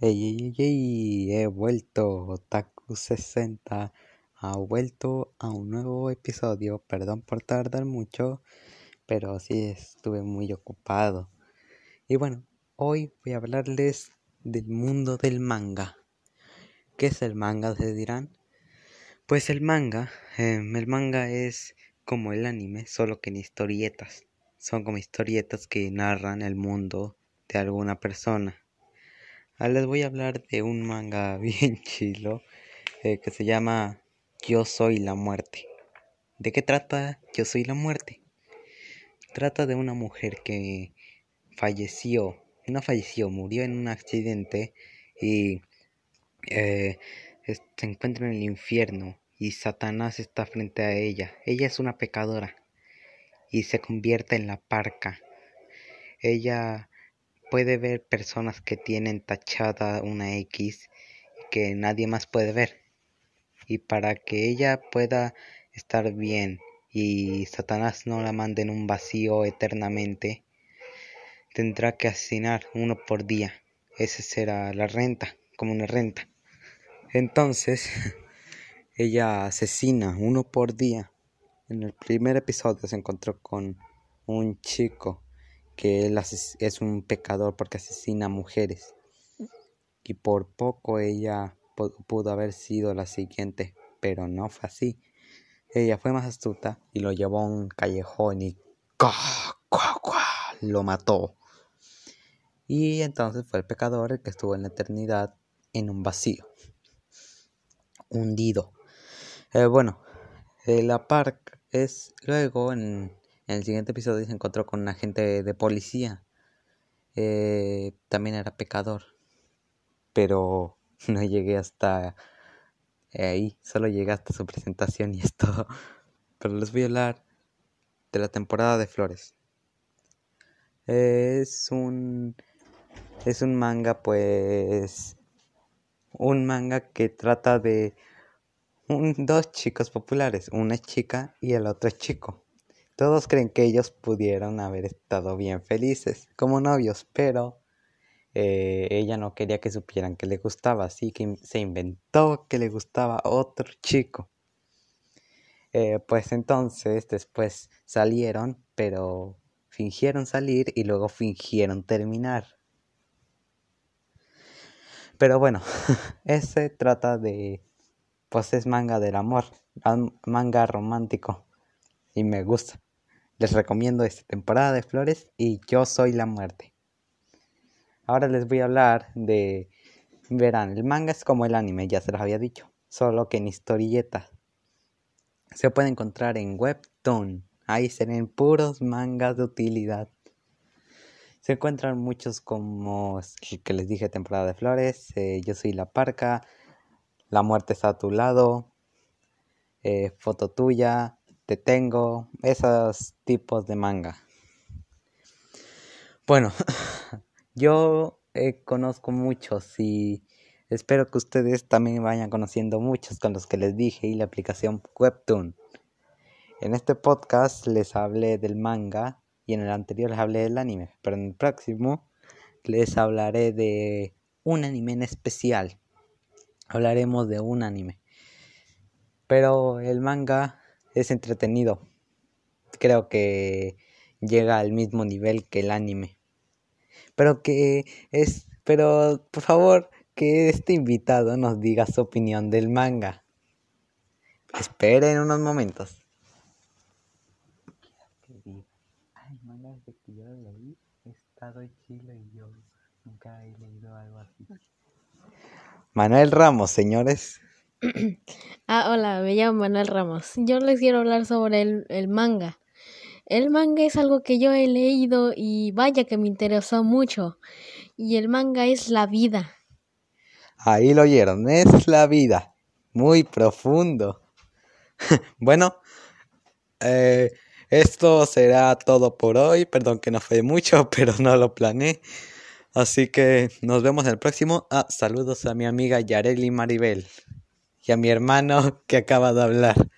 Ey, ey, ey, he vuelto, Otaku 60 ha vuelto a un nuevo episodio. Perdón por tardar mucho, pero sí estuve muy ocupado. Y bueno, hoy voy a hablarles del mundo del manga. ¿Qué es el manga? Se dirán. Pues el manga, em, el manga es como el anime, solo que en historietas. Son como historietas que narran el mundo de alguna persona. Ah, les voy a hablar de un manga bien chilo eh, que se llama Yo soy la muerte. ¿De qué trata Yo soy la muerte? Trata de una mujer que falleció, no falleció, murió en un accidente y eh, se encuentra en el infierno y Satanás está frente a ella. Ella es una pecadora y se convierte en la parca. Ella puede ver personas que tienen tachada una X que nadie más puede ver. Y para que ella pueda estar bien y Satanás no la mande en un vacío eternamente, tendrá que asesinar uno por día. Esa será la renta, como una renta. Entonces, ella asesina uno por día. En el primer episodio se encontró con un chico que él es un pecador porque asesina mujeres. Y por poco ella pudo haber sido la siguiente, pero no fue así. Ella fue más astuta y lo llevó a un callejón y lo mató. Y entonces fue el pecador el que estuvo en la eternidad en un vacío, hundido. Eh, bueno, la park es luego en en el siguiente episodio se encontró con un agente de policía. Eh, también era pecador. Pero no llegué hasta ahí. Solo llegué hasta su presentación y es todo. Pero les voy a hablar de la temporada de flores. Es un. Es un manga, pues. Un manga que trata de un, dos chicos populares. Una chica y el otro chico. Todos creen que ellos pudieron haber estado bien felices como novios, pero eh, ella no quería que supieran que le gustaba, así que se inventó que le gustaba otro chico. Eh, pues entonces después salieron, pero fingieron salir y luego fingieron terminar. Pero bueno, ese trata de, pues es manga del amor, manga romántico y me gusta. Les recomiendo esta temporada de flores y Yo soy la muerte. Ahora les voy a hablar de... Verán, el manga es como el anime, ya se los había dicho, solo que en historietas. Se puede encontrar en Webtoon. Ahí se puros mangas de utilidad. Se encuentran muchos como el que les dije, temporada de flores, eh, Yo soy la parca, La muerte está a tu lado, eh, Foto tuya, te tengo, esos tipos de manga. Bueno, yo eh, conozco muchos y espero que ustedes también vayan conociendo muchos con los que les dije y la aplicación Webtoon. En este podcast les hablé del manga y en el anterior les hablé del anime, pero en el próximo les hablaré de un anime en especial. Hablaremos de un anime. Pero el manga es entretenido. Creo que llega al mismo nivel que el anime. Pero que es, pero por favor, que este invitado nos diga su opinión del manga. Esperen unos momentos. Que yo leí, he estado y yo nunca he leído algo así. Manuel Ramos, señores. ah, hola, me llamo Manuel Ramos. Yo les quiero hablar sobre el, el, manga. El manga es algo que yo he leído y vaya que me interesó mucho. Y el manga es la vida. Ahí lo oyeron, es la vida. Muy profundo. bueno, eh, esto será todo por hoy. Perdón que no fue mucho, pero no lo planeé. Así que nos vemos en el próximo. Ah, saludos a mi amiga Yareli Maribel y a mi hermano que acaba de hablar.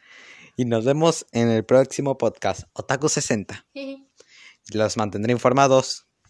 Y nos vemos en el próximo podcast, Otaku 60. Los mantendré informados.